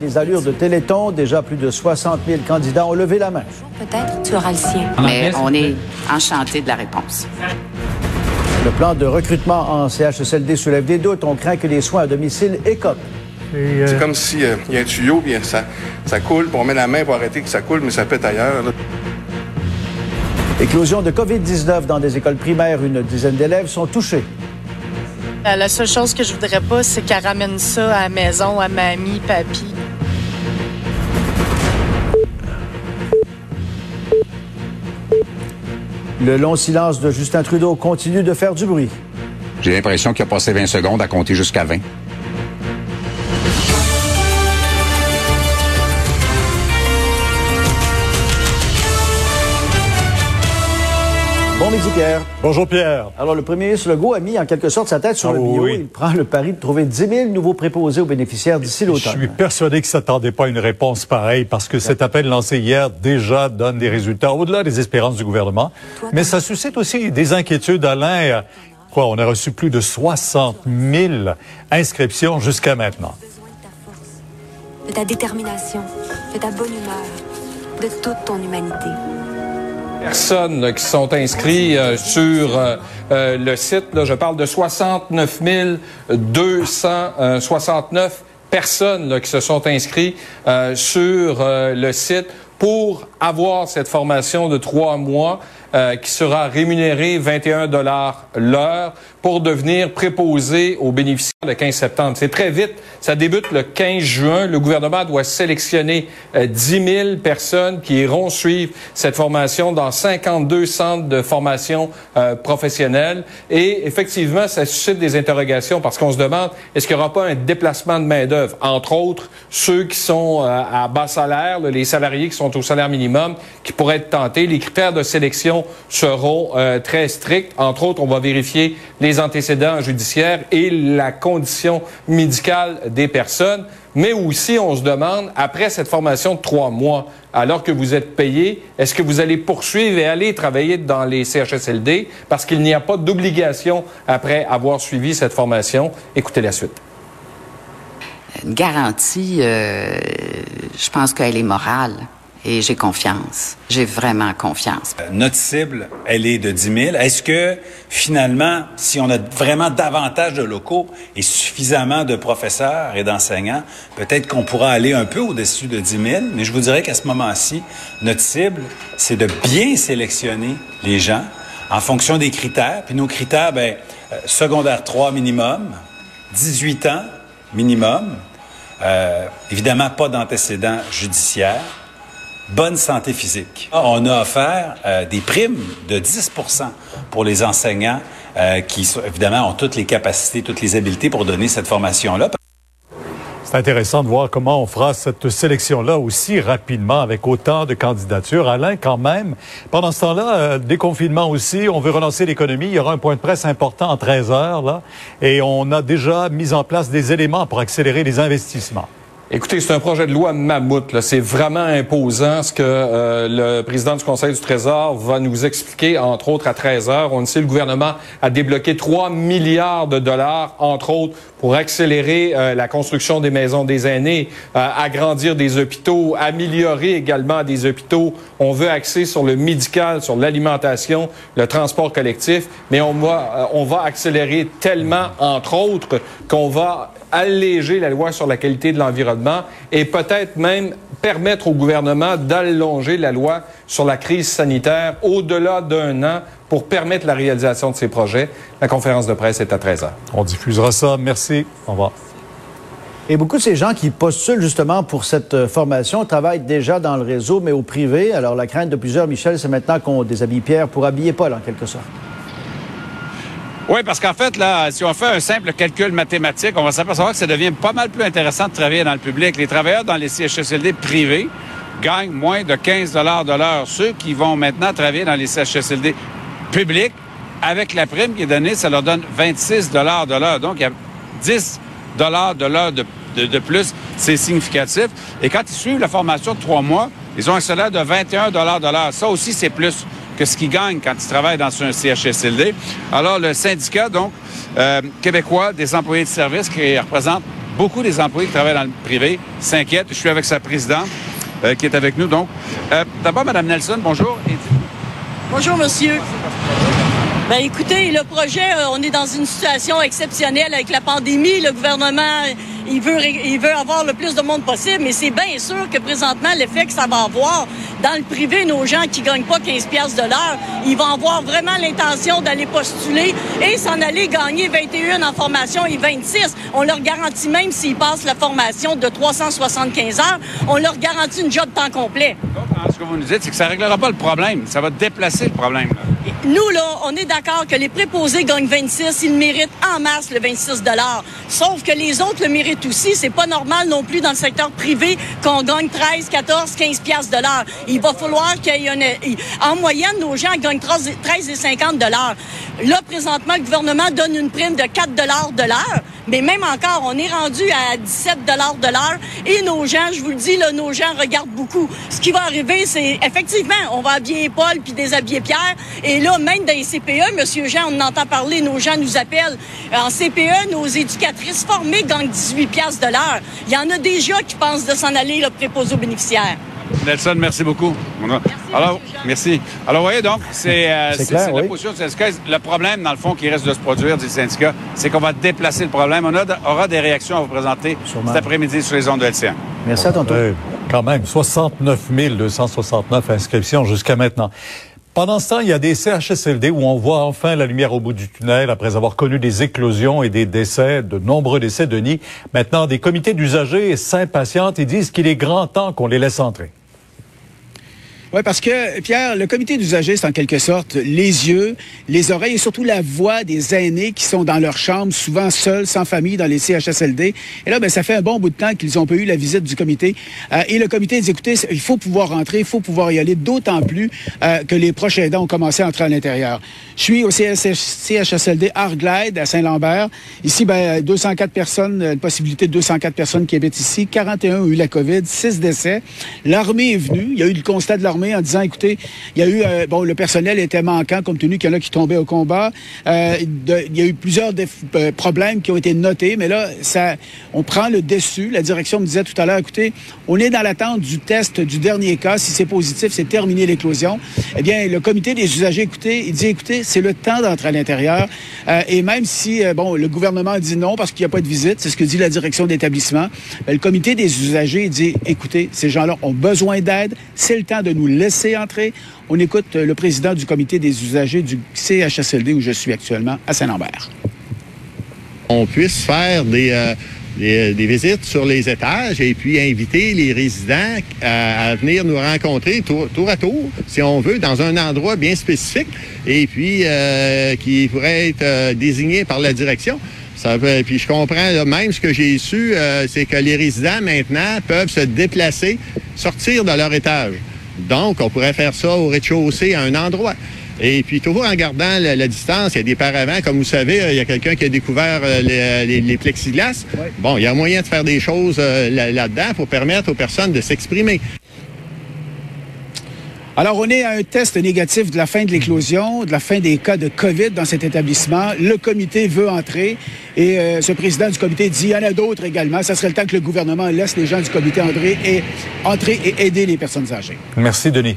Les allures de Téléthon, déjà plus de 60 000 candidats ont levé la main. Peut-être tu auras le sien. Mais on est enchanté de la réponse. Le plan de recrutement en CHSLD soulève des doutes. On craint que les soins à domicile écopent. C'est comme s'il y a un tuyau, puis ça, ça coule, puis on met la main pour arrêter que ça coule, mais ça pète ailleurs. là. Éclosion de COVID-19 dans des écoles primaires. Une dizaine d'élèves sont touchés. Euh, La seule chose que je voudrais pas, c'est qu'elle ramène ça à la maison, à mamie, papy. Le long silence de Justin Trudeau continue de faire du bruit. J'ai l'impression qu'il a passé 20 secondes à compter jusqu'à 20. Bon midi, Pierre. Bonjour Pierre. Alors, le premier ministre Legault a mis en quelque sorte sa tête sur Ah le bio. oui. Il prend le pari de trouver 10 000 nouveaux préposés aux bénéficiaires d'ici Je l'automne. suis persuadé que s'attendait pas à une réponse pareille parce que cet appel lancé hier déjà donne des résultats au-delà des espérances du gouvernement. Mais ça suscite aussi des inquiétudes, Alain. Quoi, on a reçu plus de 60 000 inscriptions jusqu'à maintenant. De ta détermination, de ta bonne humeur, de toute ton humanité. Personnes là, qui sont inscrits euh, sur euh, euh, le site. Là, je parle de 69 269 personnes là, qui se sont inscrits euh, sur euh, le site pour avoir cette formation de trois mois euh, qui sera rémunérée 21 dollars l'heure pour devenir préposé aux bénéficiaires le 15 septembre. C'est très vite. Ça débute le 15 juin. Le gouvernement doit sélectionner euh, 10 000 personnes qui iront suivre cette formation dans 52 centres de formation euh, professionnelle. Et effectivement, ça suscite des interrogations parce qu'on se demande est-ce qu'il n'y aura pas un déplacement de main-d'œuvre, entre autres ceux qui sont euh, à bas salaire, les salariés qui sont au salaire minimum, qui pourraient être tentés. Les critères de sélection seront euh, très stricts. Entre autres, on va vérifier les antécédents judiciaires et la condition médicale des personnes. Mais aussi, on se demande, après cette formation de trois mois, alors que vous êtes payé, est-ce que vous allez poursuivre et aller travailler dans les CHSLD parce qu'il n'y a pas d'obligation après avoir suivi cette formation? Écoutez la suite. Une garantie, euh, je pense qu'elle est morale et j'ai confiance. J'ai vraiment confiance. Notre cible, elle est de 10 000. Est-ce que finalement, si on a vraiment davantage de locaux et suffisamment de professeurs et d'enseignants, peut-être qu'on pourra aller un peu au-dessus de 10 000. Mais je vous dirais qu'à ce moment-ci, notre cible, c'est de bien sélectionner les gens en fonction des critères. Puis nos critères, ben, euh, secondaire 3 minimum, 18 ans minimum, euh, évidemment pas d'antécédents judiciaires, bonne santé physique. On a offert euh, des primes de 10% pour les enseignants euh, qui, évidemment, ont toutes les capacités, toutes les habiletés pour donner cette formation-là. C'est intéressant de voir comment on fera cette sélection-là aussi rapidement avec autant de candidatures. Alain, quand même, pendant ce temps-là, euh, déconfinement aussi, on veut relancer l'économie. Il y aura un point de presse important en 13 heures, là, et on a déjà mis en place des éléments pour accélérer les investissements. Écoutez, c'est un projet de loi mammouth. C'est vraiment imposant ce que euh, le président du Conseil du Trésor va nous expliquer, entre autres à 13 heures. On le sait, le gouvernement a débloqué 3 milliards de dollars, entre autres, pour accélérer euh, la construction des maisons des aînés, euh, agrandir des hôpitaux, améliorer également des hôpitaux. On veut axer sur le médical, sur l'alimentation, le transport collectif, mais on va, euh, on va accélérer tellement, entre autres, qu'on va alléger la loi sur la qualité de l'environnement et peut-être même permettre au gouvernement d'allonger la loi sur la crise sanitaire au-delà d'un an pour permettre la réalisation de ces projets. La conférence de presse est à 13 heures. On diffusera ça. Merci. Au revoir. Et beaucoup de ces gens qui postulent justement pour cette euh, formation travaillent déjà dans le réseau, mais au privé. Alors, la crainte de plusieurs, Michel, c'est maintenant qu'on déshabille Pierre pour habiller Paul, en quelque sorte. Oui, parce qu'en fait, là, si on fait un simple calcul mathématique, on va s'apercevoir que ça devient pas mal plus intéressant de travailler dans le public. Les travailleurs dans les CHSLD privés gagnent moins de 15 de l'heure. Ceux qui vont maintenant travailler dans les CHSLD publics, avec la prime qui est donnée, ça leur donne 26 de l'heure. Donc, il y a 10 de l'heure de, de, plus. C'est significatif. Et quand ils suivent la formation de trois mois, ils ont un salaire de 21 de l'heure. Ça aussi, c'est plus que ce qu'ils gagnent quand ils travaillent dans un CHSLD. Alors, le syndicat, donc, euh, québécois des employés de service qui représente beaucoup des employés qui travaillent dans le privé s'inquiètent. Je suis avec sa présidente euh, qui est avec nous. Donc, euh, d'abord, Mme Nelson, bonjour. Bonjour, monsieur. Ben écoutez, le projet, on est dans une situation exceptionnelle avec la pandémie. Le gouvernement, il veut, il veut avoir le plus de monde possible, mais c'est bien sûr que présentement, l'effet que ça va avoir dans le privé, nos gens qui gagnent pas 15 pièces de l'heure, ils vont avoir vraiment l'intention d'aller postuler et s'en aller gagner 21 en formation et 26. On leur garantit même s'ils passent la formation de 375 heures, on leur garantit une job temps complet. Donc, ce que vous nous dites, c'est que ça réglera pas le problème. Ça va déplacer le problème. Là. Nous, là, on est d'accord que les préposés gagnent 26, ils méritent en masse le 26 Sauf que les autres le méritent aussi. C'est pas normal non plus dans le secteur privé qu'on gagne 13, 14, 15 piastres de l'heure. Il va falloir qu'il y ait. En moyenne, nos gens gagnent 13 et 50 Là, présentement, le gouvernement donne une prime de 4 de l'heure. Mais même encore, on est rendu à 17 de l'heure. Et nos gens, je vous le dis, là, nos gens regardent beaucoup. Ce qui va arriver, c'est effectivement, on va habiller Paul puis déshabiller Pierre. Et là, même dans les CPE, Monsieur Jean, on entend parler, nos gens nous appellent. En CPE, nos éducatrices formées gagnent 18 piastres de l'heure. Il y en a déjà qui pensent de s'en aller, le préposé aux bénéficiaires. Nelson, merci beaucoup. Merci, Alors, merci. Alors, vous voyez, donc, c'est euh, la position du syndicat. Le problème, dans le fond, qui reste de se produire du syndicat, c'est qu'on va déplacer le problème. On aura des réactions à vous présenter cet après-midi sur les ondes de LCN. Merci à tantôt. quand même, 69 269 inscriptions jusqu'à maintenant. Pendant ce temps, il y a des CHSLD où on voit enfin la lumière au bout du tunnel après avoir connu des éclosions et des décès, de nombreux décès, Denis. Maintenant, des comités d'usagers s'impatientent et disent qu'il est grand temps qu'on les laisse entrer. Oui, parce que, Pierre, le comité d'usagers, c'est en quelque sorte les yeux, les oreilles et surtout la voix des aînés qui sont dans leur chambre, souvent seuls, sans famille, dans les CHSLD. Et là, ben, ça fait un bon bout de temps qu'ils ont pas eu la visite du comité. Euh, et le comité dit, écoutez, il faut pouvoir rentrer, il faut pouvoir y aller, d'autant plus euh, que les prochains aidants ont commencé à entrer à l'intérieur. Je suis au CHSLD Arglide à Saint-Lambert. Ici, ben, 204 personnes, une possibilité de 204 personnes qui habitent ici. 41 ont eu la COVID, 6 décès. L'armée est venue. Il y a eu le constat de l'armée en disant, écoutez, il y a eu, euh, bon, le personnel était manquant compte tenu qu'il y en a qui tombaient au combat. Euh, il y a eu plusieurs euh, problèmes qui ont été notés, mais là, ça, on prend le dessus. La direction me disait tout à l'heure, écoutez, on est dans l'attente du test du dernier cas. Si c'est positif, c'est terminé l'éclosion. Eh bien, le comité des usagers, écoutez, il dit, écoutez, c'est le temps d'entrer à l'intérieur. et même si, bon, le gouvernement dit non parce qu'il n'y a pas de visite, c'est ce que dit la direction d'établissement, ben, le comité des usagers dit, écoutez, ces gens-là ont besoin d'aide. C'est le temps de nous laisser entrer. On écoute euh, le président du comité des usagers du CHSLD où je suis actuellement à Saint-Lambert. On puisse faire euh, des, des, visites sur les étages et puis inviter les résidents à, venir nous rencontrer tour, à tour, si on veut, dans un endroit bien spécifique et puis euh, qui pourrait être désigné par la direction. Puis je comprends même ce que j'ai su, c'est que les résidents maintenant peuvent se déplacer, sortir de leur étage. Donc, on pourrait faire ça au rez-de-chaussée à un endroit. Et puis, toujours en gardant la, distance, il y a des paravents. Comme vous savez, il y a quelqu'un qui a découvert euh, les, plexiglas. Bon, il y a moyen de faire des choses euh, là-dedans pour permettre aux personnes de s'exprimer. Alors, on est à un test négatif de la fin de l'éclosion, de la fin des cas de COVID dans cet établissement. Le comité veut entrer et euh, ce président du comité dit il y en a d'autres également. Ça serait le temps que le gouvernement laisse les gens du comité entrer et, entrer et aider les personnes âgées. Merci, Denis.